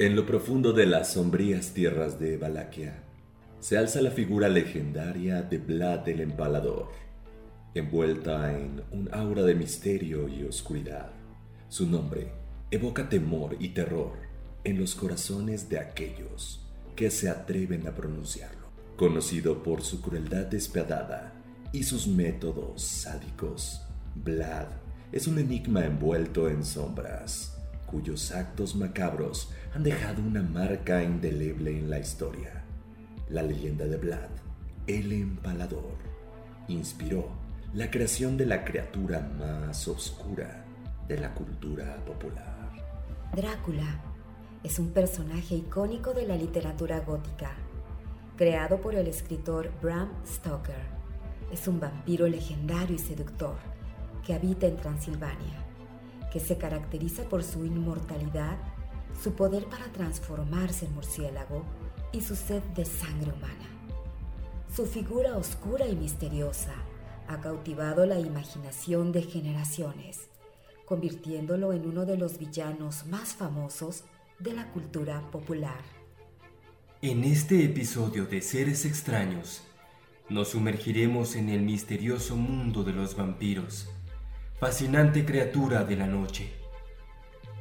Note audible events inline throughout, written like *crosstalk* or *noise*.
En lo profundo de las sombrías tierras de Valaquia se alza la figura legendaria de Vlad el Empalador, envuelta en un aura de misterio y oscuridad. Su nombre evoca temor y terror en los corazones de aquellos que se atreven a pronunciarlo. Conocido por su crueldad despiadada y sus métodos sádicos, Vlad es un enigma envuelto en sombras, cuyos actos macabros han dejado una marca indeleble en la historia. La leyenda de Vlad, el empalador, inspiró la creación de la criatura más oscura de la cultura popular. Drácula es un personaje icónico de la literatura gótica, creado por el escritor Bram Stoker. Es un vampiro legendario y seductor que habita en Transilvania, que se caracteriza por su inmortalidad, su poder para transformarse en murciélago y su sed de sangre humana. Su figura oscura y misteriosa ha cautivado la imaginación de generaciones, convirtiéndolo en uno de los villanos más famosos de la cultura popular. En este episodio de Seres extraños, nos sumergiremos en el misterioso mundo de los vampiros, fascinante criatura de la noche.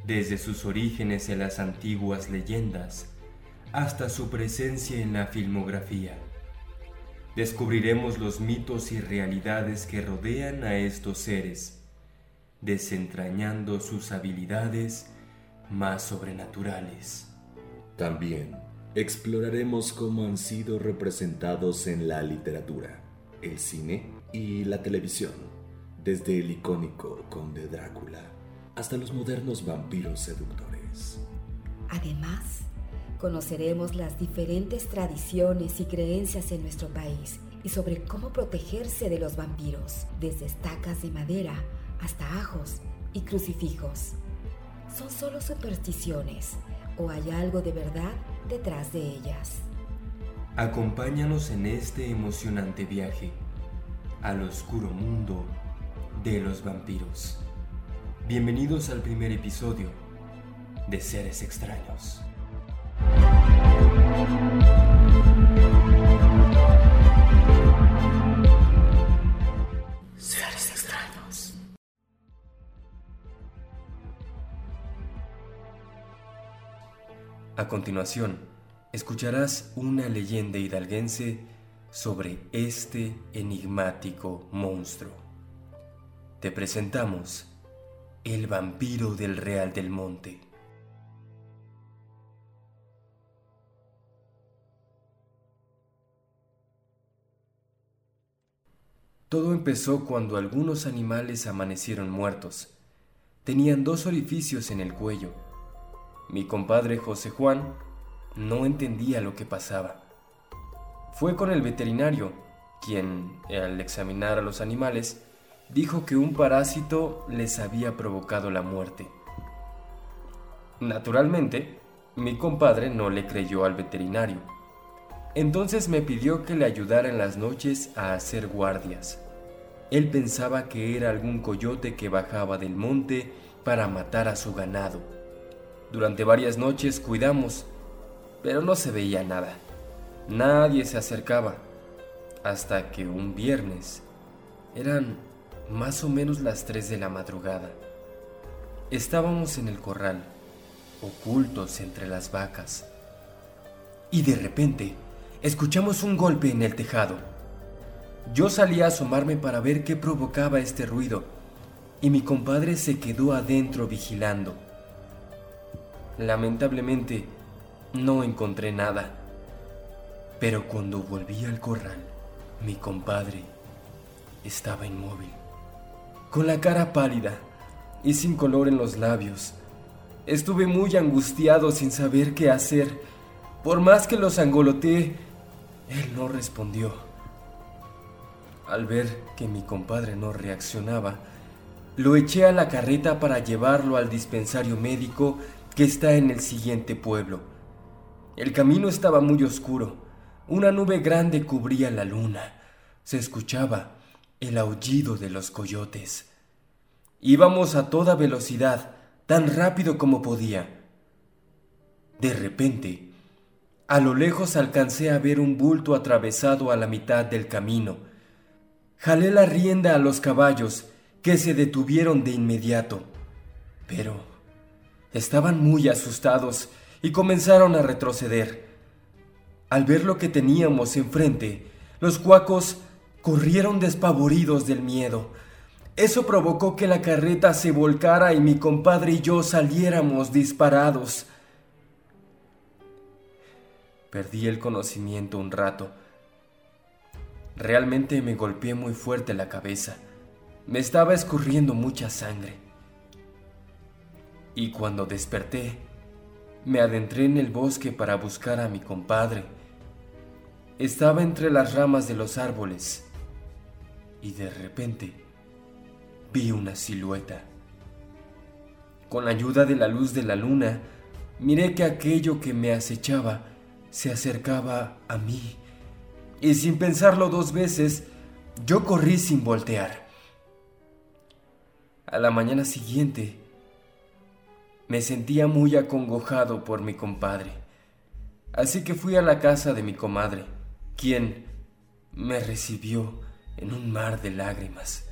Desde sus orígenes en las antiguas leyendas hasta su presencia en la filmografía, descubriremos los mitos y realidades que rodean a estos seres, desentrañando sus habilidades más sobrenaturales. También exploraremos cómo han sido representados en la literatura, el cine y la televisión, desde el icónico Conde Drácula hasta los modernos vampiros seductores. Además, conoceremos las diferentes tradiciones y creencias en nuestro país y sobre cómo protegerse de los vampiros, desde estacas de madera hasta ajos y crucifijos. ¿Son solo supersticiones o hay algo de verdad detrás de ellas? Acompáñanos en este emocionante viaje al oscuro mundo de los vampiros. Bienvenidos al primer episodio de Seres extraños. Seres extraños. A continuación, escucharás una leyenda hidalguense sobre este enigmático monstruo. Te presentamos el vampiro del Real del Monte. Todo empezó cuando algunos animales amanecieron muertos. Tenían dos orificios en el cuello. Mi compadre José Juan no entendía lo que pasaba. Fue con el veterinario, quien, al examinar a los animales, dijo que un parásito les había provocado la muerte. Naturalmente, mi compadre no le creyó al veterinario. Entonces me pidió que le ayudara en las noches a hacer guardias. Él pensaba que era algún coyote que bajaba del monte para matar a su ganado. Durante varias noches cuidamos, pero no se veía nada. Nadie se acercaba. Hasta que un viernes eran más o menos las 3 de la madrugada. Estábamos en el corral, ocultos entre las vacas. Y de repente, escuchamos un golpe en el tejado. Yo salí a asomarme para ver qué provocaba este ruido, y mi compadre se quedó adentro vigilando. Lamentablemente, no encontré nada. Pero cuando volví al corral, mi compadre estaba inmóvil, con la cara pálida y sin color en los labios. Estuve muy angustiado sin saber qué hacer. Por más que los angoloteé, él no respondió. Al ver que mi compadre no reaccionaba, lo eché a la carreta para llevarlo al dispensario médico que está en el siguiente pueblo. El camino estaba muy oscuro. Una nube grande cubría la luna. Se escuchaba el aullido de los coyotes. Íbamos a toda velocidad, tan rápido como podía. De repente, a lo lejos alcancé a ver un bulto atravesado a la mitad del camino. Jalé la rienda a los caballos que se detuvieron de inmediato. Pero estaban muy asustados y comenzaron a retroceder. Al ver lo que teníamos enfrente, los cuacos corrieron despavoridos del miedo. Eso provocó que la carreta se volcara y mi compadre y yo saliéramos disparados. Perdí el conocimiento un rato. Realmente me golpeé muy fuerte la cabeza. Me estaba escurriendo mucha sangre. Y cuando desperté, me adentré en el bosque para buscar a mi compadre. Estaba entre las ramas de los árboles y de repente vi una silueta. Con ayuda de la luz de la luna, miré que aquello que me acechaba se acercaba a mí y sin pensarlo dos veces, yo corrí sin voltear. A la mañana siguiente, me sentía muy acongojado por mi compadre, así que fui a la casa de mi comadre, quien me recibió en un mar de lágrimas,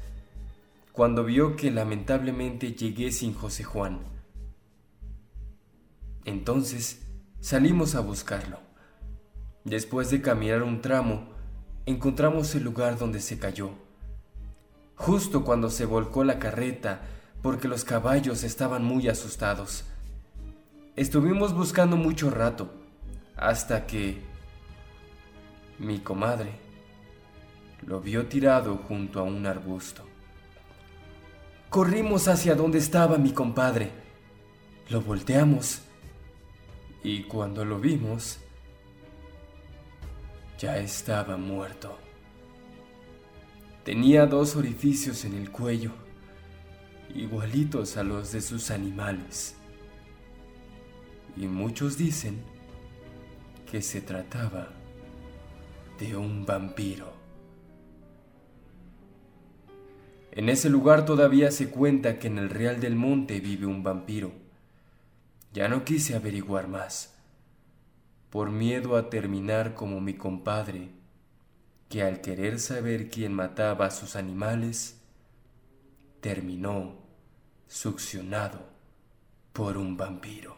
cuando vio que lamentablemente llegué sin José Juan. Entonces salimos a buscarlo. Después de caminar un tramo, encontramos el lugar donde se cayó justo cuando se volcó la carreta porque los caballos estaban muy asustados. Estuvimos buscando mucho rato hasta que mi comadre lo vio tirado junto a un arbusto. Corrimos hacia donde estaba mi compadre. Lo volteamos y cuando lo vimos ya estaba muerto. Tenía dos orificios en el cuello, igualitos a los de sus animales. Y muchos dicen que se trataba de un vampiro. En ese lugar todavía se cuenta que en el Real del Monte vive un vampiro. Ya no quise averiguar más, por miedo a terminar como mi compadre que al querer saber quién mataba a sus animales, terminó succionado por un vampiro.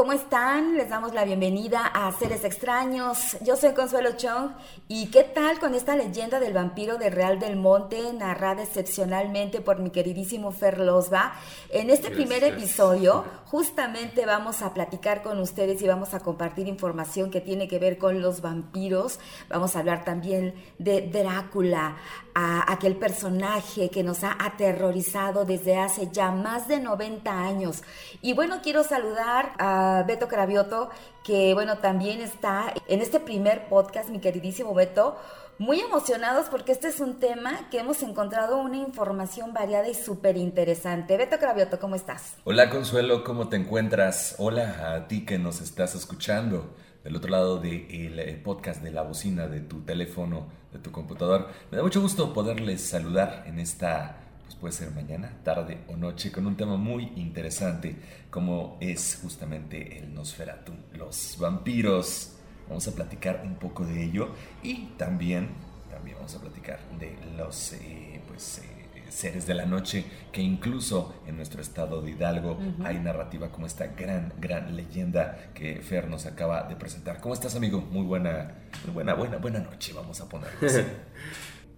¿Cómo están? Les damos la bienvenida a Seres Extraños. Yo soy Consuelo Chong. ¿Y qué tal con esta leyenda del vampiro de Real del Monte, narrada excepcionalmente por mi queridísimo Fer Losba? En este primer episodio, justamente vamos a platicar con ustedes y vamos a compartir información que tiene que ver con los vampiros. Vamos a hablar también de Drácula, a aquel personaje que nos ha aterrorizado desde hace ya más de 90 años. Y bueno, quiero saludar a Beto Cravioto, que bueno, también está en este primer podcast, mi queridísimo Beto. Muy emocionados porque este es un tema que hemos encontrado una información variada y súper interesante. Beto Cravioto, ¿cómo estás? Hola Consuelo, ¿cómo te encuentras? Hola a ti que nos estás escuchando del otro lado del de el podcast de la bocina de tu teléfono, de tu computador. Me da mucho gusto poderles saludar en esta, pues puede ser mañana, tarde o noche, con un tema muy interesante como es justamente el Nosferatu, los vampiros. Vamos a platicar un poco de ello y también, también vamos a platicar de los, eh, pues, eh, seres de la noche, que incluso en nuestro estado de Hidalgo hay narrativa como esta gran, gran leyenda que Fer nos acaba de presentar. ¿Cómo estás, amigo? Muy buena, muy buena, buena, buena noche, vamos a ponerlo *laughs*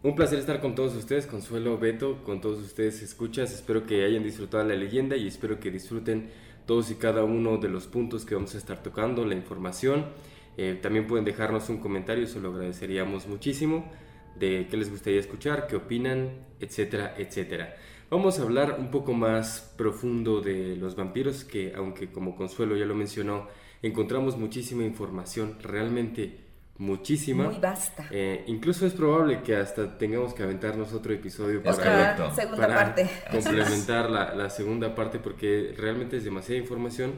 Un placer estar con todos ustedes, Consuelo, Beto, con todos ustedes escuchas. Espero que hayan disfrutado la leyenda y espero que disfruten todos y cada uno de los puntos que vamos a estar tocando, la información. Eh, también pueden dejarnos un comentario, eso lo agradeceríamos muchísimo de qué les gustaría escuchar, qué opinan, etcétera, etcétera. Vamos a hablar un poco más profundo de los vampiros, que aunque como Consuelo ya lo mencionó, encontramos muchísima información, realmente muchísima. Muy vasta. Eh, incluso es probable que hasta tengamos que aventarnos otro episodio para, segunda para parte. complementar *laughs* la, la segunda parte porque realmente es demasiada información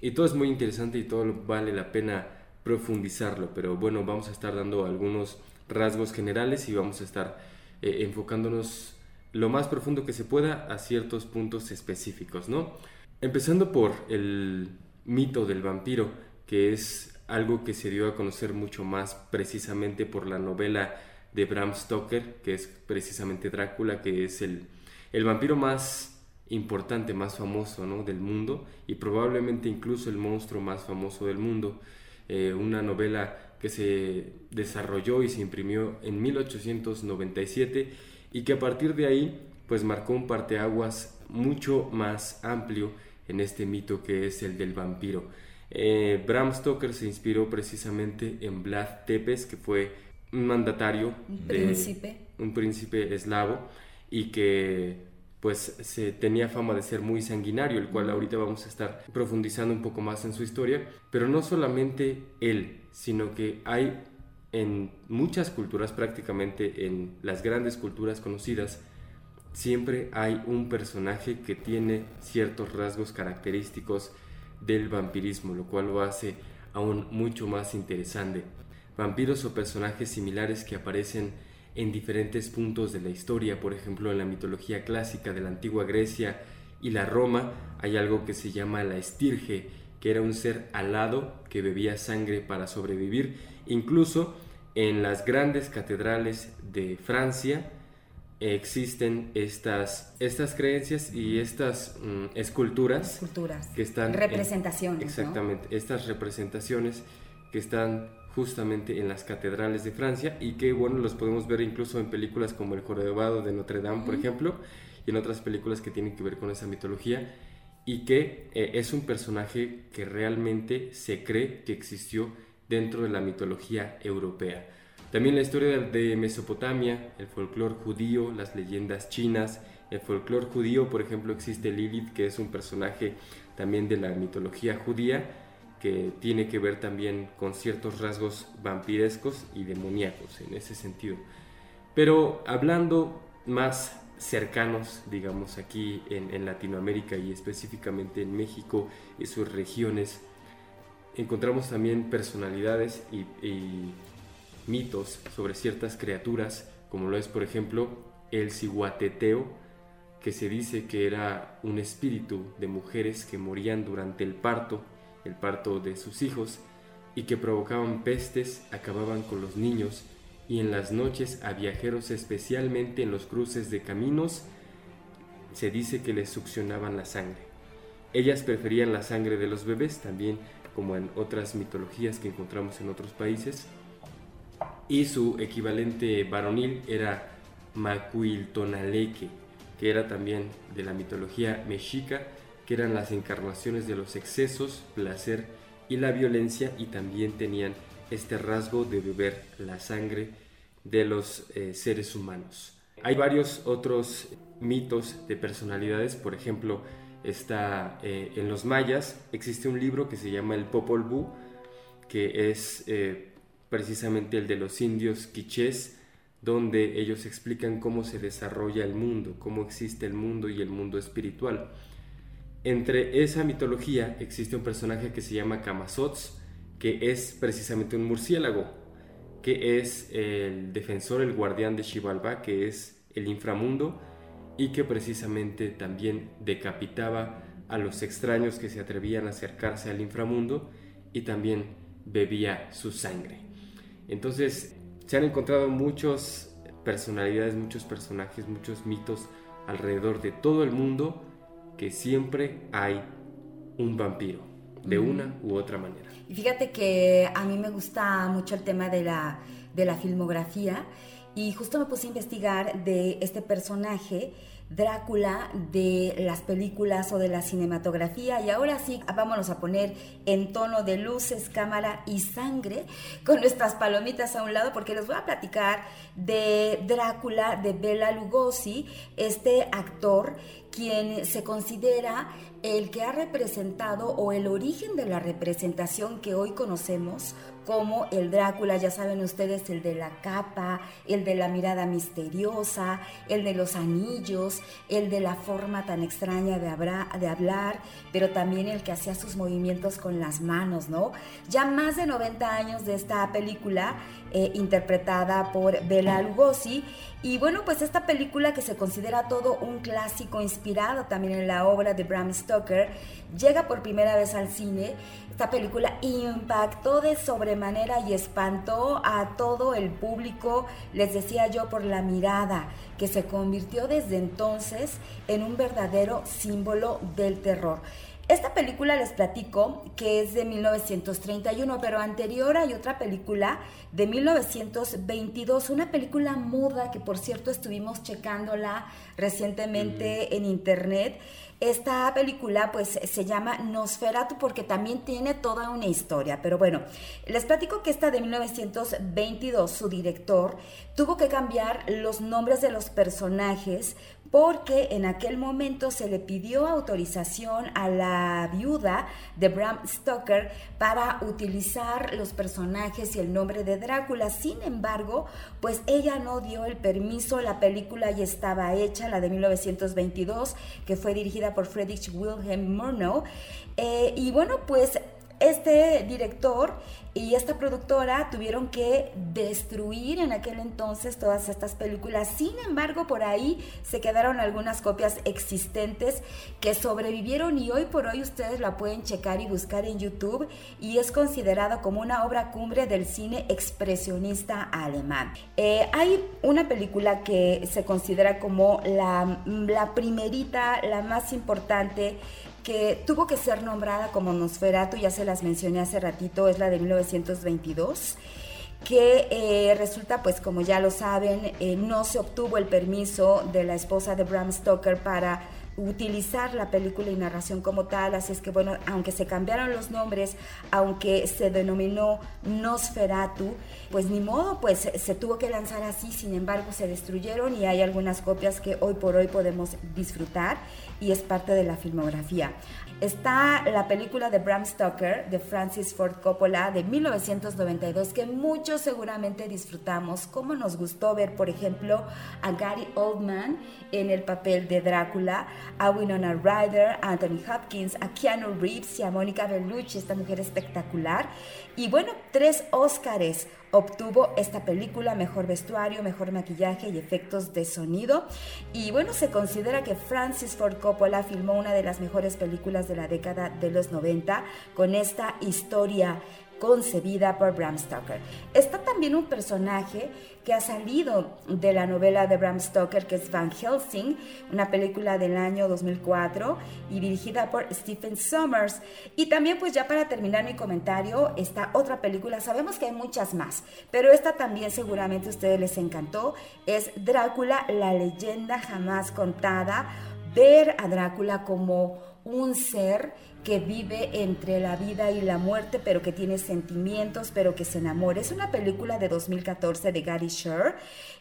y todo es muy interesante y todo vale la pena profundizarlo. Pero bueno, vamos a estar dando algunos rasgos generales y vamos a estar eh, enfocándonos lo más profundo que se pueda a ciertos puntos específicos, ¿no? Empezando por el mito del vampiro, que es algo que se dio a conocer mucho más precisamente por la novela de Bram Stoker, que es precisamente Drácula, que es el, el vampiro más importante, más famoso ¿no? del mundo y probablemente incluso el monstruo más famoso del mundo. Eh, una novela que se desarrolló y se imprimió en 1897 y que a partir de ahí pues marcó un parteaguas mucho más amplio en este mito que es el del vampiro. Eh, Bram Stoker se inspiró precisamente en Vlad Tepes, que fue un mandatario, Un de- príncipe. un príncipe eslavo y que pues se tenía fama de ser muy sanguinario, el cual ahorita vamos a estar profundizando un poco más en su historia, pero no solamente él, sino que hay en muchas culturas, prácticamente en las grandes culturas conocidas, siempre hay un personaje que tiene ciertos rasgos característicos del vampirismo, lo cual lo hace aún mucho más interesante. Vampiros o personajes similares que aparecen en diferentes puntos de la historia, por ejemplo en la mitología clásica de la antigua Grecia y la Roma hay algo que se llama la estirge, que era un ser alado que bebía sangre para sobrevivir. Incluso en las grandes catedrales de Francia existen estas, estas creencias y estas mm, esculturas Culturas. que están en- Representaciones. ¿no? exactamente estas representaciones que están justamente en las catedrales de Francia y que bueno los podemos ver incluso en películas como El jorobado de Notre Dame por ejemplo y en otras películas que tienen que ver con esa mitología y que eh, es un personaje que realmente se cree que existió dentro de la mitología europea. También la historia de Mesopotamia, el folclore judío, las leyendas chinas, el folclore judío, por ejemplo, existe Lilith, que es un personaje también de la mitología judía, que tiene que ver también con ciertos rasgos vampirescos y demoníacos en ese sentido. Pero hablando más cercanos, digamos, aquí en, Latinoamérica y específicamente en México y sus regiones, encontramos también personalidades y, y mitos sobre ciertas criaturas, como lo es por ejemplo el ciguateteo, que se dice que era un espíritu de mujeres que morían durante el parto, el parto de sus hijos, y que provocaban pestes, acababan con los niños, y en las noches a viajeros, especialmente en los cruces de caminos, se dice que les succionaban la sangre. Ellas preferían la sangre de los bebés, también como en otras mitologías que encontramos en otros países, y su equivalente varonil era Macuiltonaleque, que era también de la mitología mexica, que eran las encarnaciones de los excesos, placer y la violencia, y también tenían este rasgo de beber la sangre de los eh, seres humanos. Hay varios otros mitos de personalidades, por ejemplo, está eh, en los mayas, existe un libro que se llama el Popol Vuh, que es eh, precisamente el de los indios quichés, donde ellos explican cómo se desarrolla el mundo, cómo existe el mundo y el mundo espiritual. Entre esa mitología existe un personaje que se llama Camazotz, que es precisamente un murciélago, que es el defensor, el guardián de Xibalbá, que es el inframundo, y que precisamente también decapitaba a los extraños que se atrevían a acercarse al inframundo y también bebía su sangre. Entonces se han encontrado muchas personalidades, muchos personajes, muchos mitos alrededor de todo el mundo que siempre hay un vampiro, de una u otra manera. Y fíjate que a mí me gusta mucho el tema de la, de la filmografía y justo me puse a investigar de este personaje Drácula de las películas o de la cinematografía. Y ahora sí, vámonos a poner en tono de luces, cámara y sangre con nuestras palomitas a un lado porque les voy a platicar de Drácula de Bela Lugosi, este actor quien se considera el que ha representado o el origen de la representación que hoy conocemos como el Drácula, ya saben ustedes, el de la capa, el de la mirada misteriosa, el de los anillos, el de la forma tan extraña de, de hablar, pero también el que hacía sus movimientos con las manos, ¿no? Ya más de 90 años de esta película eh, interpretada por Bela Lugosi. Y bueno, pues esta película que se considera todo un clásico inspirado también en la obra de Bram Stoker, llega por primera vez al cine. Esta película impactó de sobremanera y espantó a todo el público, les decía yo, por la mirada, que se convirtió desde entonces en un verdadero símbolo del terror. Esta película les platico que es de 1931, pero anterior hay otra película de 1922, una película muda que por cierto estuvimos checándola recientemente mm. en internet. Esta película pues se llama Nosferatu porque también tiene toda una historia, pero bueno, les platico que esta de 1922, su director tuvo que cambiar los nombres de los personajes porque en aquel momento se le pidió autorización a la viuda de Bram Stoker para utilizar los personajes y el nombre de Drácula. Sin embargo, pues ella no dio el permiso, la película ya estaba hecha, la de 1922, que fue dirigida por Friedrich Wilhelm Murnau. Eh, y bueno, pues este director y esta productora tuvieron que destruir en aquel entonces todas estas películas. Sin embargo, por ahí se quedaron algunas copias existentes que sobrevivieron y hoy por hoy ustedes la pueden checar y buscar en YouTube y es considerada como una obra cumbre del cine expresionista alemán. Eh, hay una película que se considera como la, la primerita, la más importante tuvo que ser nombrada como Nosferatu, ya se las mencioné hace ratito, es la de 1922 que eh, resulta, pues como ya lo saben, eh, no se obtuvo el permiso de la esposa de Bram Stoker para utilizar la película y narración como tal, así es que bueno, aunque se cambiaron los nombres, aunque se denominó Nosferatu, pues ni modo, pues se, tuvo que lanzar así, sin embargo se destruyeron y hay algunas copias que hoy por hoy podemos disfrutar y es parte de la filmografía. Está la película de Bram Stoker de Francis Ford Coppola de 1992 que muchos seguramente disfrutamos. Como nos gustó ver, por ejemplo, a Gary Oldman en el papel de Drácula, a Winona Ryder, a Anthony Hopkins, a Keanu Reeves y a Mónica Bellucci, esta mujer espectacular. Y bueno, tres Óscares obtuvo esta película, mejor vestuario, mejor maquillaje y efectos de sonido. Y bueno, se considera que Francis Ford Coppola filmó una de las mejores películas de la década de los 90 con esta historia concebida por Bram Stoker. Está también un personaje que ha salido de la novela de Bram Stoker, que es Van Helsing, una película del año 2004 y dirigida por Stephen Sommers. Y también, pues ya para terminar mi comentario, está otra película, sabemos que hay muchas más, pero esta también seguramente a ustedes les encantó, es Drácula, la leyenda jamás contada, ver a Drácula como un ser que vive entre la vida y la muerte, pero que tiene sentimientos, pero que se enamora. Es una película de 2014 de Gary Sher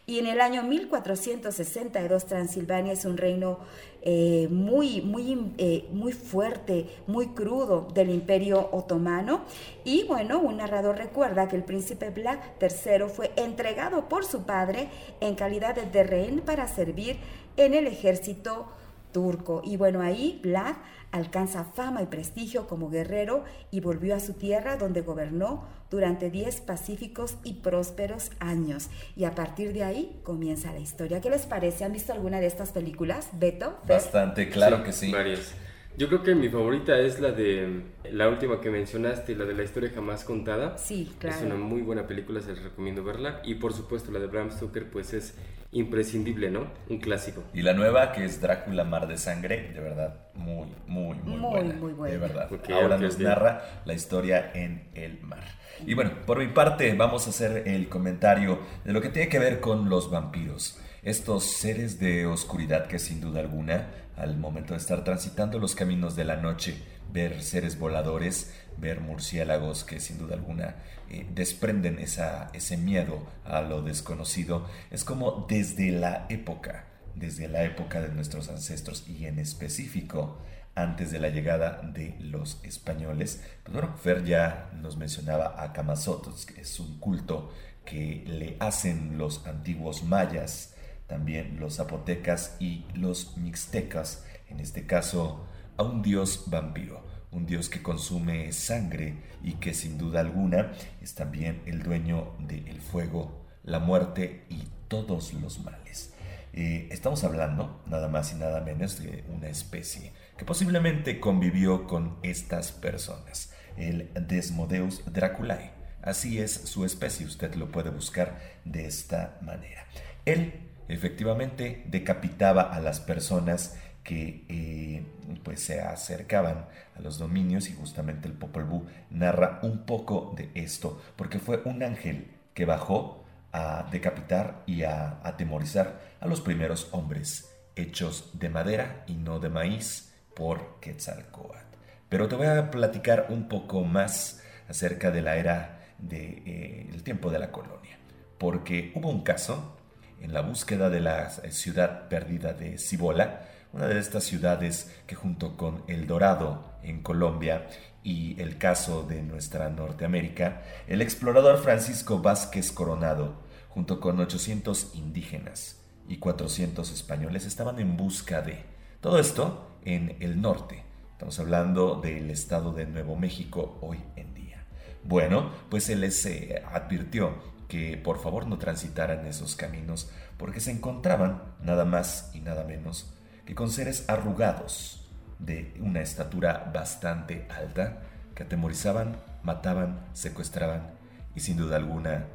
y en el año 1462 Transilvania es un reino eh, muy, muy, eh, muy fuerte, muy crudo del imperio otomano. Y bueno, un narrador recuerda que el príncipe Vlad III fue entregado por su padre en calidad de rehén para servir en el ejército turco. Y bueno, ahí Vlad alcanza fama y prestigio como guerrero y volvió a su tierra donde gobernó durante 10 pacíficos y prósperos años. Y a partir de ahí comienza la historia. ¿Qué les parece? ¿Han visto alguna de estas películas? Beto? Bastante, claro que sí. Varias. Yo creo que mi favorita es la de la última que mencionaste, la de la historia jamás contada. Sí, claro. Es una muy buena película, se les recomiendo verla. Y por supuesto la de Bram Stoker, pues es imprescindible, ¿no? Un clásico. Y la nueva que es Drácula Mar de Sangre, de verdad, muy, muy, muy, muy buena. Muy buena. De verdad. Ahora nos narra la historia en el mar. Y bueno, por mi parte vamos a hacer el comentario de lo que tiene que ver con los vampiros. Estos seres de oscuridad que sin duda alguna, al momento de estar transitando los caminos de la noche, ver seres voladores, ver murciélagos que sin duda alguna eh, desprenden esa, ese miedo a lo desconocido, es como desde la época, desde la época de nuestros ancestros y en específico antes de la llegada de los españoles. Pues bueno, Fer ya nos mencionaba a Camazotos, que es un culto que le hacen los antiguos mayas, también los zapotecas y los mixtecas, en este caso a un dios vampiro, un dios que consume sangre y que sin duda alguna es también el dueño del fuego, la muerte y todos los males. Eh, estamos hablando nada más y nada menos de una especie que posiblemente convivió con estas personas, el Desmodeus draculae. Así es su especie, usted lo puede buscar de esta manera. Él efectivamente decapitaba a las personas que eh, pues se acercaban a los dominios y justamente el Popol Vuh narra un poco de esto, porque fue un ángel que bajó a decapitar y a atemorizar a los primeros hombres, hechos de madera y no de maíz por Quetzalcoatl. Pero te voy a platicar un poco más acerca de la era del de, eh, tiempo de la colonia, porque hubo un caso en la búsqueda de la ciudad perdida de Cibola, una de estas ciudades que junto con El Dorado en Colombia y el caso de nuestra Norteamérica, el explorador Francisco Vázquez Coronado, junto con 800 indígenas y 400 españoles, estaban en busca de todo esto en el norte. Estamos hablando del estado de Nuevo México hoy en día. Bueno, pues se les eh, advirtió que por favor no transitaran esos caminos porque se encontraban nada más y nada menos que con seres arrugados de una estatura bastante alta que atemorizaban, mataban, secuestraban y sin duda alguna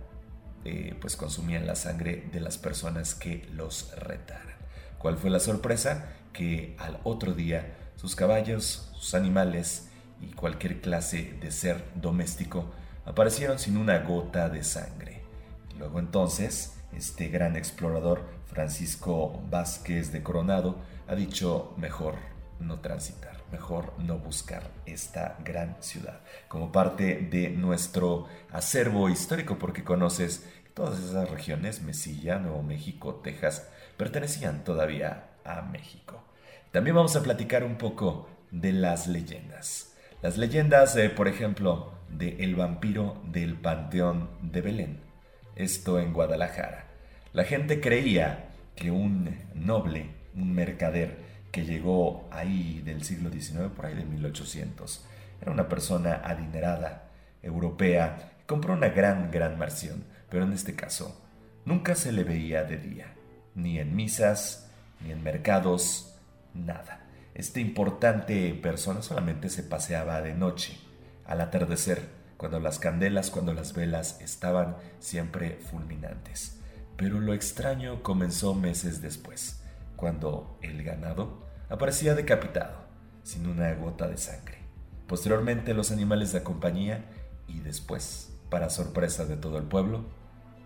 eh, pues consumían la sangre de las personas que los retaran. ¿Cuál fue la sorpresa? Que al otro día sus caballos, sus animales y cualquier clase de ser doméstico aparecieron sin una gota de sangre. Luego entonces, este gran explorador Francisco Vázquez de Coronado ha dicho mejor no transitar, mejor no buscar esta gran ciudad como parte de nuestro acervo histórico porque conoces todas esas regiones, Mesilla, Nuevo México, Texas, pertenecían todavía a México. También vamos a platicar un poco de las leyendas. Las leyendas, por ejemplo, de El vampiro del Panteón de Belén esto en Guadalajara. La gente creía que un noble, un mercader que llegó ahí del siglo XIX, por ahí de 1800, era una persona adinerada, europea, compró una gran, gran mansión, pero en este caso nunca se le veía de día, ni en misas, ni en mercados, nada. Este importante persona solamente se paseaba de noche, al atardecer, cuando las candelas, cuando las velas estaban siempre fulminantes. Pero lo extraño comenzó meses después, cuando el ganado aparecía decapitado, sin una gota de sangre. Posteriormente los animales de compañía y después, para sorpresa de todo el pueblo,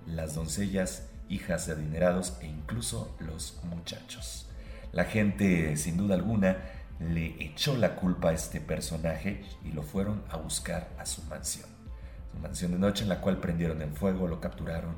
las doncellas, hijas de adinerados e incluso los muchachos. La gente, sin duda alguna, le echó la culpa a este personaje y lo fueron a buscar a su mansión. Su mansión de noche en la cual prendieron en fuego, lo capturaron,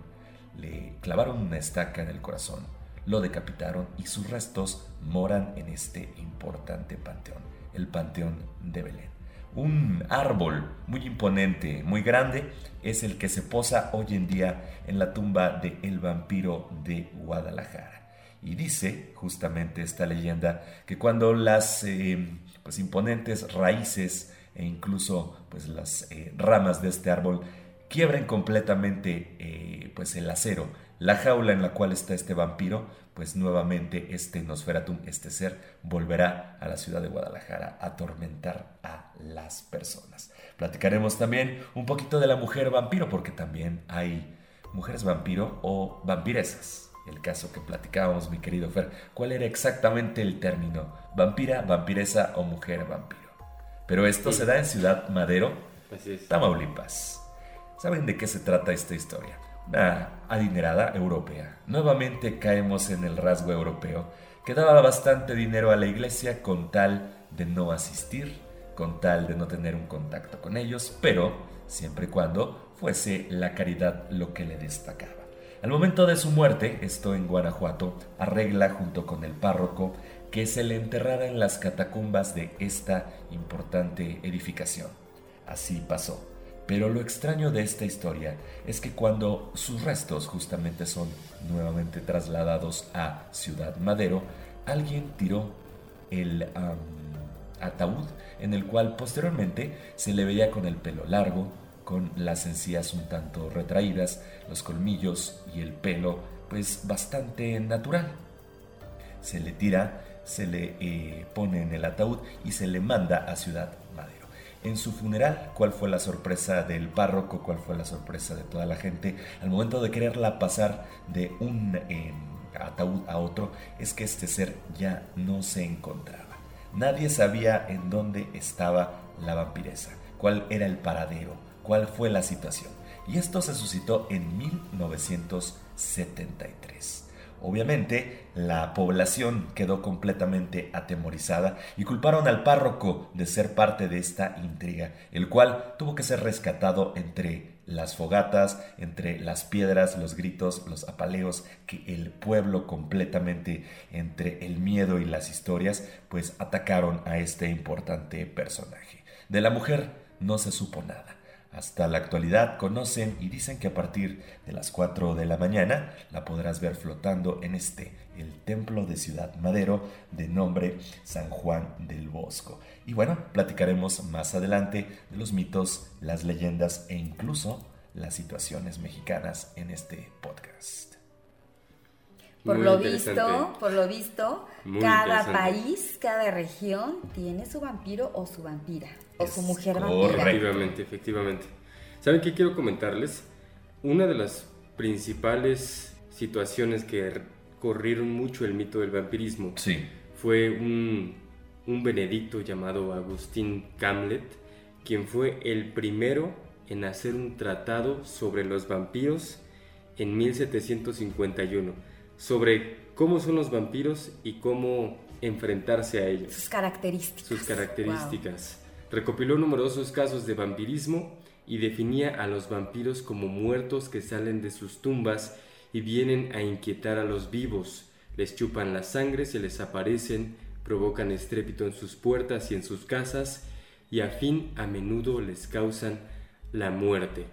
le clavaron una estaca en el corazón, lo decapitaron y sus restos moran en este importante panteón, el Panteón de Belén. Un árbol muy imponente, muy grande, es el que se posa hoy en día en la tumba de el vampiro de Guadalajara. Y dice justamente esta leyenda que cuando las eh, pues imponentes raíces e incluso pues las eh, ramas de este árbol quiebren completamente eh, pues el acero, la jaula en la cual está este vampiro, pues nuevamente este Nosferatum, este ser, volverá a la ciudad de Guadalajara a atormentar a las personas. Platicaremos también un poquito de la mujer vampiro, porque también hay mujeres vampiro o vampiresas el caso que platicábamos, mi querido Fer. ¿Cuál era exactamente el término? ¿Vampira, vampiresa o mujer vampiro? Pero esto se da en Ciudad Madero, Tamaulipas. ¿Saben de qué se trata esta historia? una adinerada europea. Nuevamente caemos en el rasgo europeo, que daba bastante dinero a la iglesia con tal de no asistir, con tal de no tener un contacto con ellos, pero siempre y cuando fuese la caridad lo que le destacaba. Al momento de su muerte, esto en Guanajuato, arregla junto con el párroco que se le enterrara en las catacumbas de esta importante edificación. Así pasó. Pero lo extraño de esta historia es que cuando sus restos justamente son nuevamente trasladados a Ciudad Madero, alguien tiró el ataúd en el cual posteriormente se le veía con el pelo largo, con las encías un tanto retraídas, los colmillos y el pelo pues bastante natural. Se le tira, se le eh, pone en el ataúd y se le manda a Ciudad Madero. En su funeral, ¿cuál fue la sorpresa del párroco? ¿Cuál fue la sorpresa de toda la gente? Al momento de quererla pasar de un em, ataúd a otro, es que este ser ya no se encontraba. Nadie sabía en dónde estaba la vampiresa, cuál era el paradero, cuál fue la situación. Y esto se suscitó en 1973. Obviamente, la población quedó completamente atemorizada y culparon al párroco de ser parte de esta intriga, el cual tuvo que ser rescatado entre las fogatas, entre las piedras, los gritos, los apaleos, que el pueblo completamente entre el miedo y las historias, pues atacaron a este importante personaje. De la mujer no se supo nada. Hasta la actualidad conocen y dicen que a partir de las 4 de la mañana la podrás ver flotando en este, el templo de Ciudad Madero de nombre San Juan del Bosco. Y bueno, platicaremos más adelante de los mitos, las leyendas e incluso las situaciones mexicanas en este podcast. Por lo visto, por lo visto, cada país, cada región tiene su vampiro o su vampira o su mujer vampira. Efectivamente, efectivamente. ¿Saben qué quiero comentarles? Una de las principales situaciones que corrieron mucho el mito del vampirismo fue un, un benedicto llamado Agustín Camlet, quien fue el primero en hacer un tratado sobre los vampiros en 1751, sobre cómo son los vampiros y cómo enfrentarse a ellos. Sus características. Sus características. Recopiló numerosos casos de vampirismo y definía a los vampiros como muertos que salen de sus tumbas y vienen a inquietar a los vivos, les chupan la sangre, se les aparecen, provocan estrépito en sus puertas y en sus casas, y a fin a menudo les causan la muerte.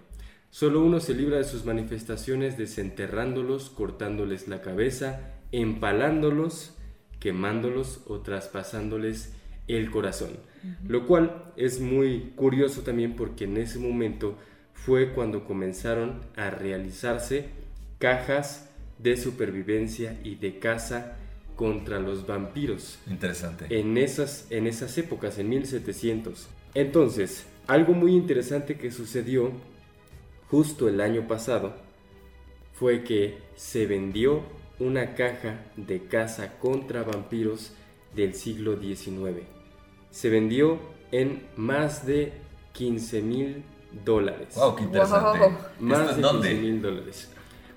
Solo uno se libra de sus manifestaciones desenterrándolos, cortándoles la cabeza, empalándolos, quemándolos o traspasándoles el corazón. Lo cual es muy curioso también porque en ese momento fue cuando comenzaron a realizarse cajas de supervivencia y de caza contra los vampiros. Interesante. En esas, en esas épocas, en 1700. Entonces, algo muy interesante que sucedió justo el año pasado fue que se vendió una caja de caza contra vampiros del siglo XIX se vendió en más de 15 mil dólares. ¡Wow! ¡Qué interesante! Más de 15 mil dólares.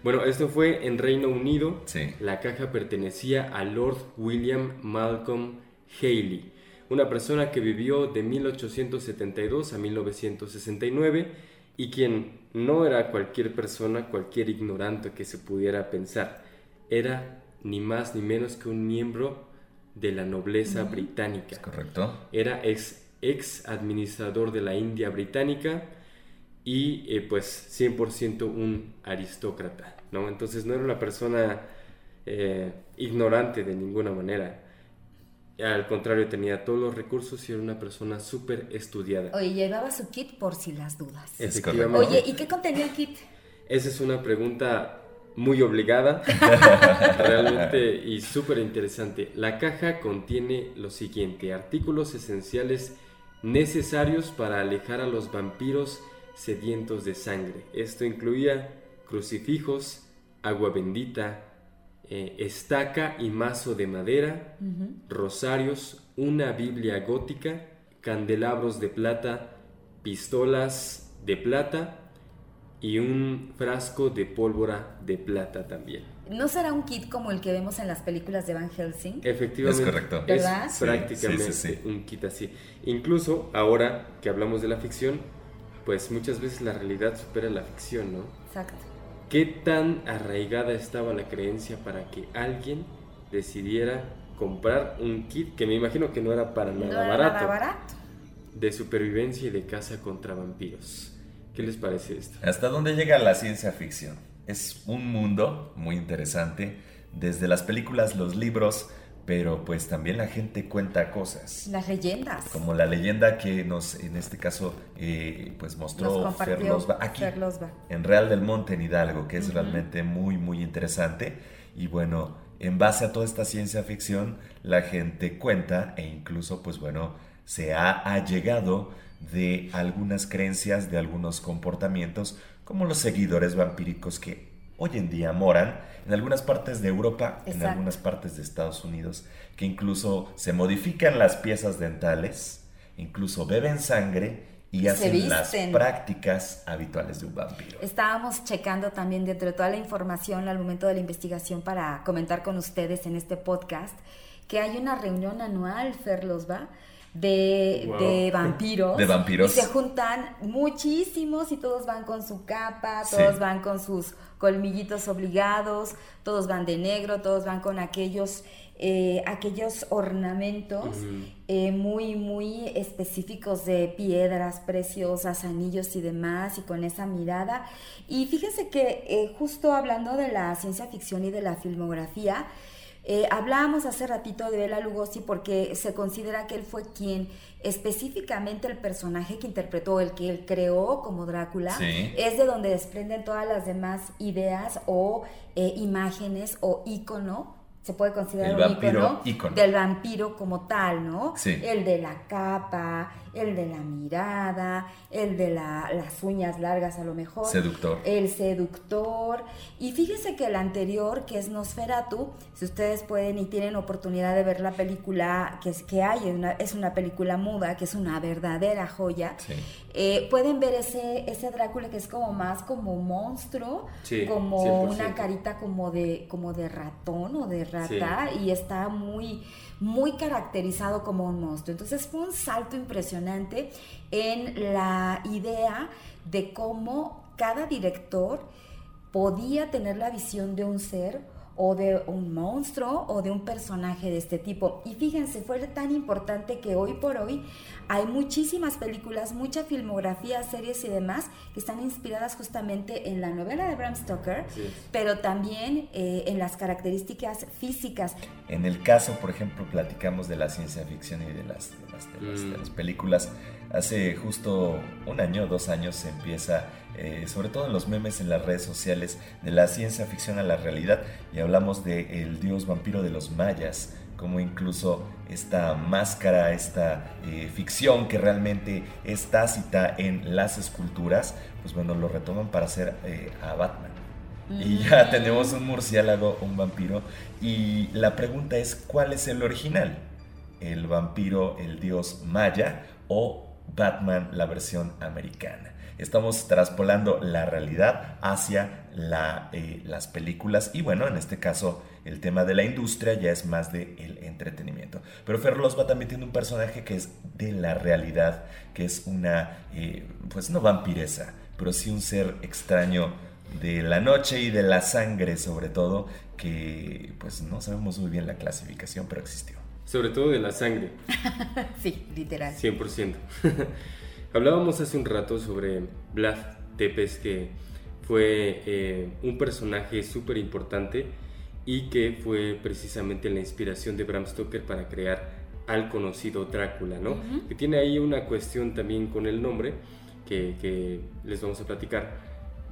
Bueno, esto fue en Reino Unido. Sí. La caja pertenecía a Lord William Malcolm Haley, una persona que vivió de 1872 a 1969 y quien no era cualquier persona, cualquier ignorante que se pudiera pensar. Era ni más ni menos que un miembro de la nobleza británica. correcto. Era ex, ex administrador de la India británica y eh, pues 100% un aristócrata, ¿no? Entonces no era una persona eh, ignorante de ninguna manera. Al contrario, tenía todos los recursos y era una persona súper estudiada. Oye, llevaba su kit por si las dudas. Efectivamente. Oye, ¿y qué contenía el kit? Esa es una pregunta muy obligada, *laughs* realmente y súper interesante. La caja contiene lo siguiente, artículos esenciales necesarios para alejar a los vampiros sedientos de sangre. Esto incluía crucifijos, agua bendita, eh, estaca y mazo de madera, rosarios, una Biblia gótica, candelabros de plata, pistolas de plata, y un frasco de pólvora de plata también. ¿No será un kit como el que vemos en las películas de Van Helsing? Efectivamente. Es correcto. ¿Verdad? Es Sí, prácticamente sí, sí, sí. un kit así. Incluso ahora que hablamos de la ficción, pues muchas veces la realidad supera la ficción, ¿no? Exacto. ¿Qué tan arraigada estaba la creencia para que alguien decidiera comprar un kit que me imagino que no era para nada no era barato nada barato. de supervivencia y de caza contra vampiros? ¿Qué les parece esto? ¿Hasta dónde llega la ciencia ficción? Es un mundo muy interesante, desde las películas, los libros, pero pues también la gente cuenta cosas. Las leyendas. Como la leyenda que nos, en este caso, eh, pues mostró Nos compartió Fer Losba aquí, Fer Losba. en Real del Monte, en Hidalgo, que es realmente muy, muy interesante. Y bueno, en base a toda esta ciencia ficción, la gente cuenta e incluso, pues bueno, se ha allegado de algunas creencias, de algunos comportamientos, como los seguidores vampíricos que hoy en día moran en algunas partes de Europa, en algunas partes de Estados Unidos, que incluso se modifican las piezas dentales, incluso beben sangre y hacen las prácticas habituales de un vampiro. Estábamos checando también dentro de toda la información al momento de la investigación para comentar con ustedes en este podcast que hay una reunión anual, Fer Losba, de, Wow. de vampiros. De vampiros. Y se juntan muchísimos y todos van con su capa, Sí. todos van con sus colmillitos obligados, todos van de negro, todos van con aquellos, eh, aquellos ornamentos eh, muy, muy específicos de piedras preciosas, anillos y demás, y con esa mirada. Y fíjense que eh, justo hablando de la ciencia ficción y de la filmografía, eh, hablábamos hace ratito de Bela Lugosi porque se considera que él fue quien específicamente el personaje que interpretó, el que él creó como Drácula, Sí. es de donde desprenden todas las demás ideas o eh, imágenes o ícono. Se puede considerar El un vampiro ícono ícono. del vampiro como tal, ¿no? Sí. El de la capa, el de la mirada, el de la- las uñas largas a lo mejor. Seductor. El seductor. Y fíjense que el anterior, que es Nosferatu, si ustedes pueden y tienen oportunidad de ver la película que, es, que hay, es una, es una película muda, que es una verdadera joya, Sí. eh, pueden ver ese, ese Drácula que es como más como monstruo, Sí, como 100%. una carita como de, como de ratón o de rata, y está muy, muy caracterizado como un monstruo. Entonces fue un salto impresionante en la idea de cómo cada director podía tener la visión de un ser o de un monstruo o de un personaje de este tipo. Y fíjense, fue tan importante que hoy por hoy hay muchísimas películas, mucha filmografía, series y demás que están inspiradas justamente en la novela de Bram Stoker, pero también eh, en las características físicas. En el caso, por ejemplo, platicamos de la ciencia ficción y de las, de las, de las- de Mm. las películas. Hace justo un año, dos años, se empieza, eh, sobre todo en los memes en las redes sociales, de la ciencia ficción a la realidad. Y hablamos de el dios vampiro de los mayas, como incluso esta máscara, esta eh, ficción que realmente es tácita en las esculturas, pues bueno, lo retoman para hacer eh, a Batman. Y ya tenemos un murciélago, un vampiro. Y la pregunta es, ¿cuál es el original? ¿El vampiro, el dios maya o Batman, la versión americana? Estamos traspolando la realidad hacia eh, las películas y bueno, en este caso el tema de la industria ya es más de el entretenimiento. Pero Fer Losba también tiene un personaje que es de la realidad, que es una, eh, pues no vampiresa, pero sí un ser extraño de la noche y de la sangre sobre todo, que pues no sabemos muy bien la clasificación, pero existió. Sobre todo de la sangre. *laughs* Sí, literal. 100%. *laughs* Hablábamos hace un rato sobre Vlad Tepes, que fue eh, un personaje súper importante y que fue precisamente la inspiración de Bram Stoker para crear al conocido Drácula, ¿no? Que tiene ahí una cuestión también con el nombre que, que les vamos a platicar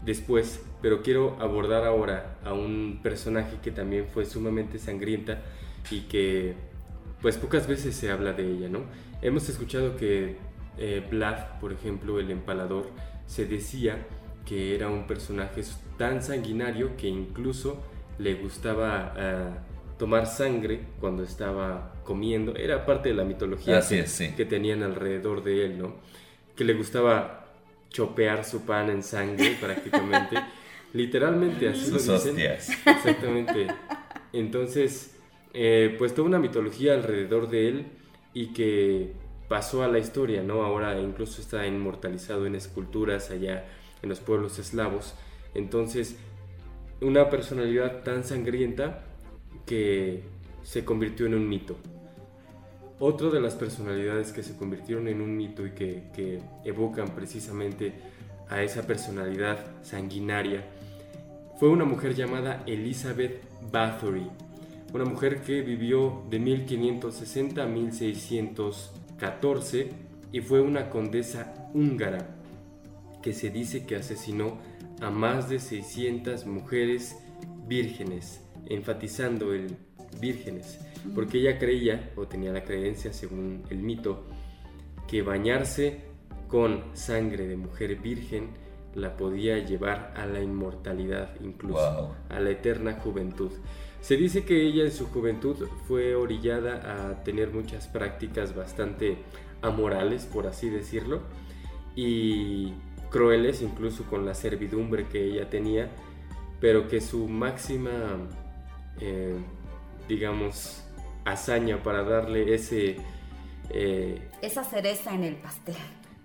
después, pero quiero abordar ahora a un personaje que también fue sumamente sangrienta y que pues pocas veces se habla de ella, ¿no? Hemos escuchado que eh, Vlad, por ejemplo, el empalador, se decía que era un personaje tan sanguinario que incluso le gustaba ah, tomar sangre cuando estaba comiendo. Era parte de la mitología Así es, sí. que tenían alrededor de él, ¿no? Que le gustaba chopear su pan en sangre *laughs* prácticamente. Literalmente así Sus lo dicen. hostias. Exactamente. Entonces, eh, pues toda una mitología alrededor de él y que pasó a la historia, ¿no? Ahora incluso está inmortalizado en esculturas allá en los pueblos eslavos. Entonces, una personalidad tan sangrienta que se convirtió en un mito. Otro de las personalidades que se convirtieron en un mito y que evocan precisamente a esa personalidad sanguinaria fue una mujer llamada Elizabeth Bathory, una mujer que vivió de 1560 a 1614 y fue una condesa húngara que se dice que asesinó a más de 600 mujeres vírgenes, enfatizando el vírgenes, porque ella creía, o tenía la creencia según el mito, que bañarse con sangre de mujer virgen la podía llevar a la inmortalidad, incluso Wow. a la eterna juventud. Se dice que ella en su juventud fue orillada a tener muchas prácticas bastante amorales, por así decirlo, y crueles, incluso con la servidumbre que ella tenía, pero que su máxima, eh, digamos, hazaña para darle ese, eh, Esa cereza en el pastel.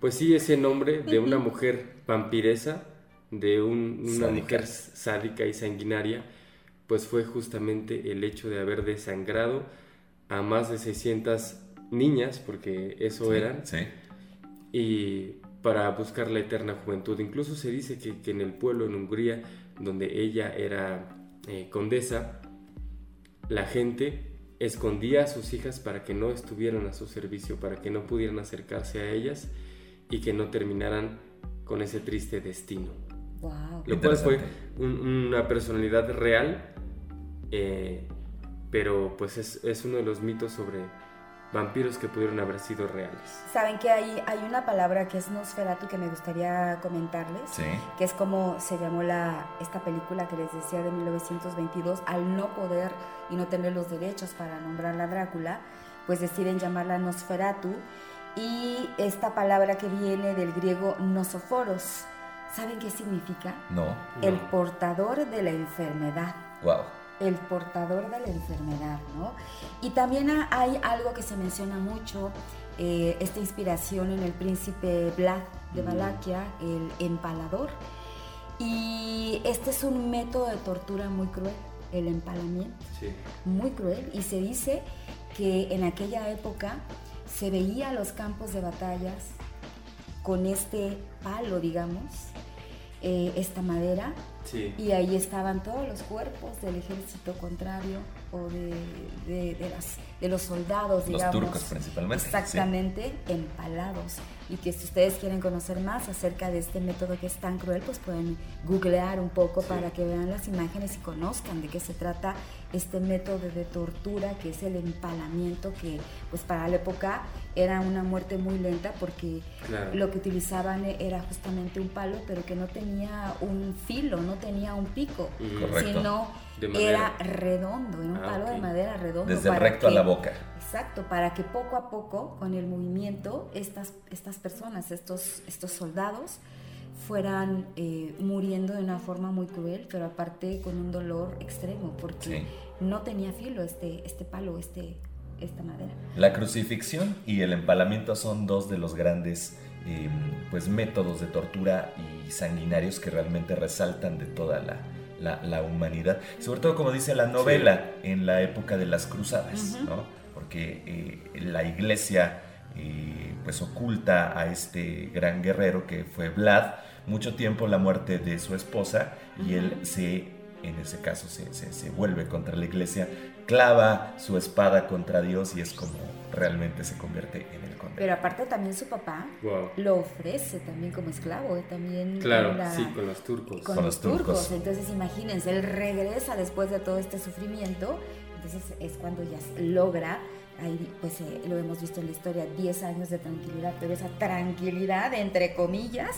pues sí, ese nombre de una *laughs* mujer vampiresa, de un- una Sádica. mujer sádica y sanguinaria, pues fue justamente el hecho de haber desangrado a más de 600 niñas, porque eso eran, Sí. y para buscar la eterna juventud. Incluso se dice que, que en el pueblo en Hungría, donde ella era eh, condesa, la gente escondía a sus hijas para que no estuvieran a su servicio, para que no pudieran acercarse a ellas y que no terminaran con ese triste destino. Wow. Lo cual fue un- una personalidad real, eh, pero pues es, es uno de los mitos sobre vampiros que pudieron haber sido reales. Saben que hay, hay una palabra que es Nosferatu que me gustaría comentarles. Sí. que es como se llamó la, esta película que les decía de 1922, al no poder y no tener los derechos para nombrarla Drácula, pues deciden llamarla Nosferatu, y esta palabra que viene del griego nosoforos, ¿saben qué significa? No. El No. portador de la enfermedad Wow. El portador de la enfermedad, ¿no? Y también ha- hay algo que se menciona mucho, eh, esta inspiración en el príncipe Vlad de Valaquia, el empalador. Y este es un método de tortura muy cruel, el empalamiento, Sí. muy cruel. Y se dice que en aquella época se veía los campos de batallas con este palo, digamos, eh, esta madera, Sí. y ahí estaban todos los cuerpos del ejército contrario o de, de- de las, de los soldados, Los digamos. turcos principalmente, sí. Exactamente, empalados. Y que si ustedes quieren conocer más acerca de este método que es tan cruel, pues pueden googlear un poco Sí. para que vean las imágenes y conozcan de qué se trata este método de tortura que es el empalamiento, que pues para la época era una muerte muy lenta porque Claro. lo que utilizaban era justamente un palo, pero que no tenía un filo, no tenía un pico. Correcto. sino era redondo, era un Ah, palo de madera redondo. Desde para recto a la boca. Exacto, para que poco a poco, con el movimiento, estas, estas personas, estos, estos soldados, fueran eh, muriendo de una forma muy cruel, pero aparte con un dolor extremo, porque Sí. No tenía filo este, este palo, este, esta madera. La crucifixión y el empalamiento son dos de los grandes eh, pues, métodos de tortura y sanguinarios que realmente resaltan de toda la, la- la humanidad. Sobre todo, como dice la novela, en la época de las cruzadas. ¿no? Porque eh, la iglesia eh, pues oculta a este gran guerrero que fue Vlad mucho tiempo la muerte de su esposa y él se en ese caso se, se- se vuelve contra la iglesia, clava su espada contra Dios y es como realmente se convierte en el condenado. Pero aparte también su papá Wow. lo ofrece también como esclavo, eh, también Claro, la- sí, con los turcos. con, Con los los turcos. turcos. Entonces imagínense, él regresa después de todo este sufrimiento, entonces es cuando ya logra, ahí pues eh, lo hemos visto en la historia, 10 años de tranquilidad, pero esa tranquilidad entre comillas,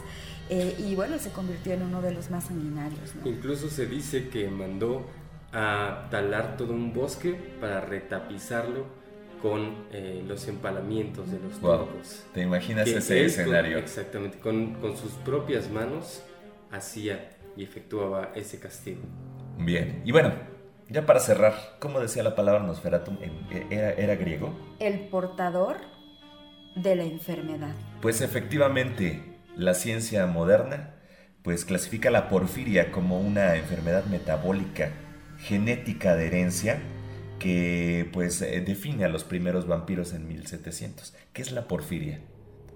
eh, y bueno, se convirtió en uno de los más sanguinarios. ¿no? Incluso se dice que mandó a talar todo un bosque para retapizarlo con eh, los empalamientos de los Wow. turcos. ¿Te imaginas Que ese con- escenario? exactamente, con, con sus propias manos hacía y efectuaba ese castigo. Bien. Y bueno, ya para cerrar, ¿cómo decía la palabra Nosferatum? En- ¿Era, era griego? El portador de la enfermedad. Pues efectivamente, la ciencia moderna pues clasifica la porfiria como una enfermedad metabólica genética de herencia que pues eh, define a los primeros vampiros en 1700. ¿Qué es la porfiria?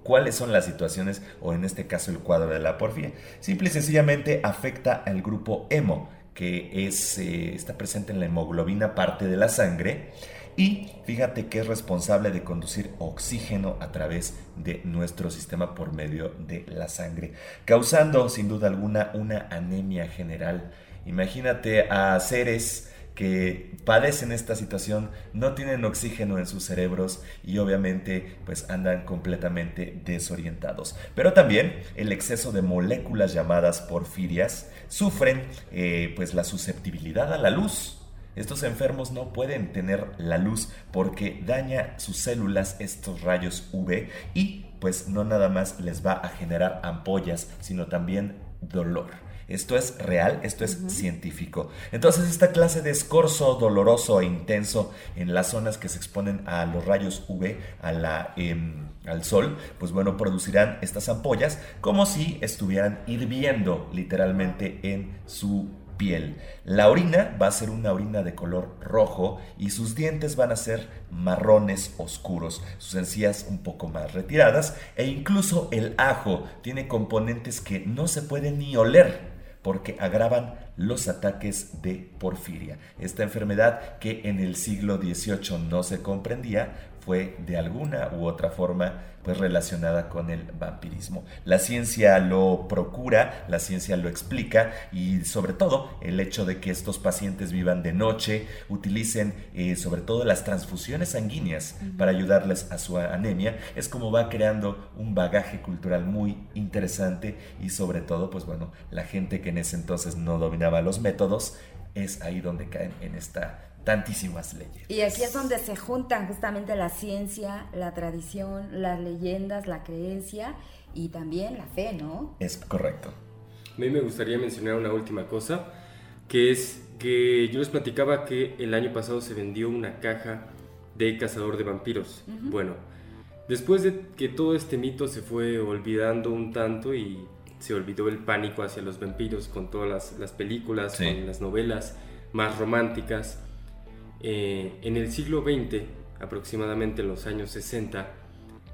¿Cuáles son las situaciones o en este caso el cuadro de la porfiria? Simple y sencillamente afecta al grupo hemo, que es, eh, está presente en la hemoglobina parte de la sangre y fíjate que es responsable de conducir oxígeno a través de nuestro sistema por medio de la sangre, causando sin duda alguna una anemia general. Imagínate a seres que padecen esta situación, no tienen oxígeno en sus cerebros y obviamente pues andan completamente desorientados. Pero también el exceso de moléculas llamadas porfirias sufren eh, pues la susceptibilidad a la luz. Estos enfermos no pueden tener la luz porque daña sus células estos rayos UV y pues no nada más les va a generar ampollas, sino también dolor. Esto es real, esto es científico. Entonces esta clase de escorzo doloroso e intenso en las zonas que se exponen a los rayos UV, a la, em, al sol, pues bueno, producirán estas ampollas como si estuvieran hirviendo literalmente en su piel. La orina va a ser una orina de color rojo y sus dientes van a ser marrones oscuros, sus encías un poco más retiradas e incluso el ajo tiene componentes que no se pueden ni oler porque agravan los ataques de porfiria. Esta enfermedad que en el siglo XVIII no se comprendía fue de alguna u otra forma pues relacionada con el vampirismo. La ciencia lo procura, la ciencia lo explica y sobre todo el hecho de que estos pacientes vivan de noche, utilicen eh, sobre todo las transfusiones sanguíneas para ayudarles a su anemia, es como va creando un bagaje cultural muy interesante y sobre todo pues bueno, la gente que en ese entonces no dominaba los métodos es ahí donde caen en esta tantísimas leyes. Y aquí es donde se juntan justamente la ciencia, la tradición, las leyendas, la creencia y también la fe, ¿no? Es correcto. A mí me gustaría mencionar una última cosa, que es que yo les platicaba que el año pasado se vendió una caja de Cazador de Vampiros. Bueno, después de que todo este mito se fue olvidando un tanto y se olvidó el pánico hacia los vampiros con todas las, las películas, Sí. con las novelas más románticas, eh, en el siglo XX, aproximadamente en los años 60,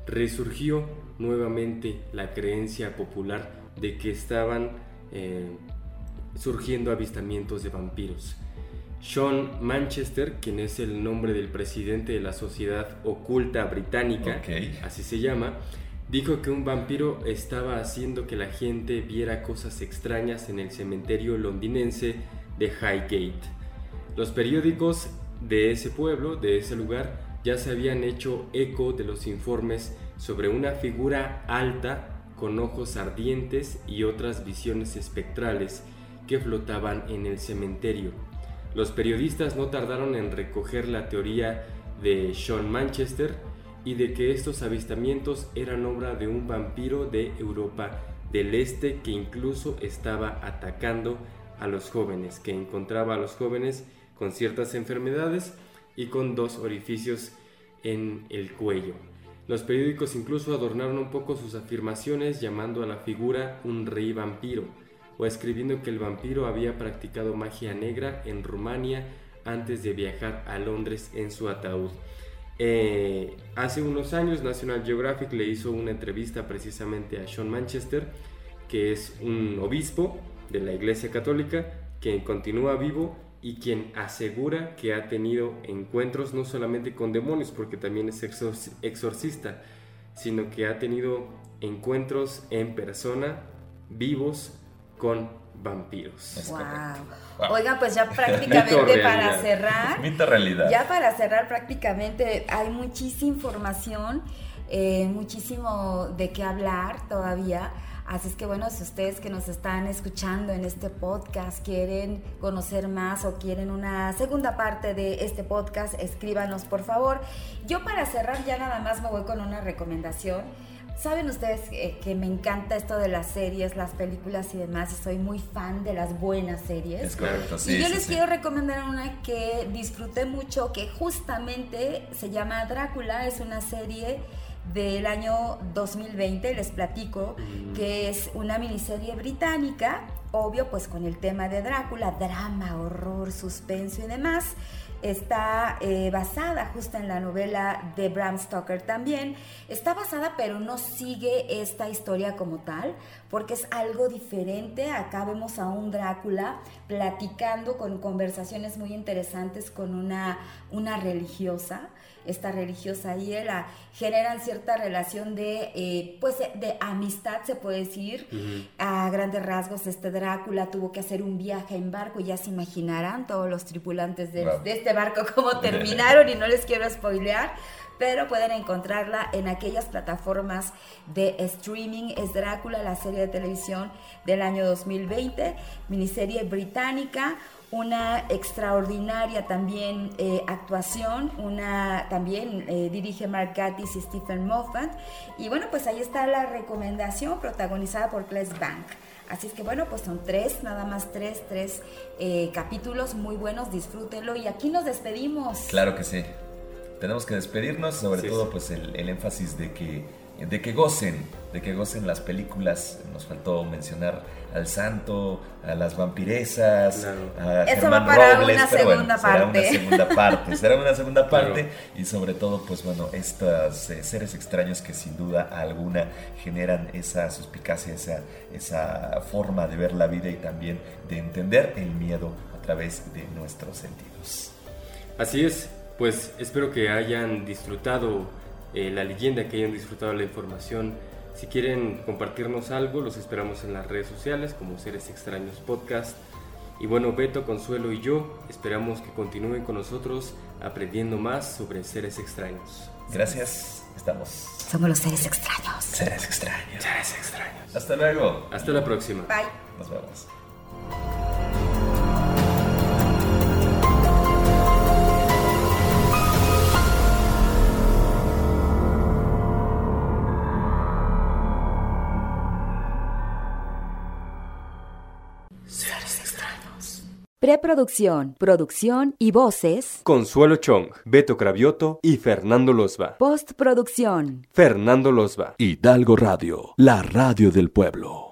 resurgió nuevamente la creencia popular de que estaban eh, surgiendo avistamientos de vampiros. Sean Manchester, quien es el nombre del presidente de la Sociedad Oculta Británica, así se llama, dijo que un vampiro estaba haciendo que la gente viera cosas extrañas en el cementerio londinense de Highgate. Los periódicos de ese pueblo, de ese lugar, ya se habían hecho eco de los informes sobre una figura alta con ojos ardientes y otras visiones espectrales que flotaban en el cementerio. Los periodistas no tardaron en recoger la teoría de Sean Manchester y de que estos avistamientos eran obra de un vampiro de Europa del Este que incluso estaba atacando a los jóvenes, que encontraba a los jóvenes con ciertas enfermedades y con dos orificios en el cuello. Los periódicos incluso adornaron un poco sus afirmaciones llamando a la figura un rey vampiro o escribiendo que el vampiro había practicado magia negra en Rumania antes de viajar a Londres en su ataúd. Eh, hace unos años National Geographic le hizo una entrevista precisamente a Sean Manchester, que es un obispo de la Iglesia Católica, que continúa vivo y quien asegura que ha tenido encuentros no solamente con demonios, porque también es exor- exorcista, sino que ha tenido encuentros en persona, vivos, con vampiros. Es Wow. Oiga, pues ya *laughs* prácticamente para cerrar, Mito realidad. ya para cerrar prácticamente hay muchísima información, eh, muchísimo de qué hablar todavía. Así es que bueno, si ustedes que nos están escuchando en este podcast quieren conocer más o quieren una segunda parte de este podcast, escríbanos por favor. Yo para cerrar ya nada más me voy con una recomendación. Saben ustedes que, me encanta esto de las series, las películas y demás, y soy muy fan de las buenas series. Es correcto, sí. Y yo sí, les sí. quiero recomendar una que disfruté mucho, que justamente se llama Drácula, es una serie del año 2020, les platico, que es una miniserie británica, obvio pues con el tema de Drácula, drama, horror, suspenso y demás. Está eh, basada justo en la novela de Bram Stoker también. Está basada pero no sigue esta historia como tal, porque es algo diferente. Acá vemos a un Drácula platicando con conversaciones muy interesantes con una, una religiosa esta religiosa y él generan cierta relación de eh, pues de amistad se puede decir a grandes rasgos este Drácula tuvo que hacer un viaje en barco y ya se imaginarán todos los tripulantes de, Wow. de este barco *laughs* cómo *laughs* terminaron y no les quiero spoilear pero pueden encontrarla en aquellas plataformas de streaming. Es Drácula, la serie de televisión del año 2020, miniserie británica, una extraordinaria también eh, actuación, una también eh, dirige Mark Gatiss y Stephen Moffat. Y bueno, pues ahí está la recomendación protagonizada por Claes Bank. Así es que bueno, pues son tres, nada más tres, tres eh, capítulos muy buenos, disfrútenlo. Y aquí nos despedimos. Claro que sí. Tenemos que despedirnos, sobre Sí, todo sí. pues el, el énfasis de que, de que gocen, de que gocen las películas. Nos faltó mencionar al santo, a las vampiresas, Claro. a Eso Germán va para Robles, una pero bueno, será una segunda parte, será una segunda Claro. parte y sobre todo pues bueno, estos eh, seres extraños que sin duda alguna generan esa suspicacia, esa, esa forma de ver la vida y también de entender el miedo a través de nuestros sentidos. Así es, pues espero que hayan disfrutado eh, la leyenda, que hayan disfrutado la información. Si quieren compartirnos algo, los esperamos en las redes sociales como Seres Extraños Podcast. Y bueno, Beto, Consuelo y yo esperamos que continúen con nosotros aprendiendo más sobre seres extraños. Gracias, estamos. Somos los seres extraños. Seres extraños. Seres extraños. Hasta luego. Hasta la próxima. Bye. Nos vemos. Preproducción, producción y voces. Consuelo Chong, Beto Cravioto y Fernando Losba. Postproducción. Fernando Losba. Hidalgo Radio, la radio del pueblo.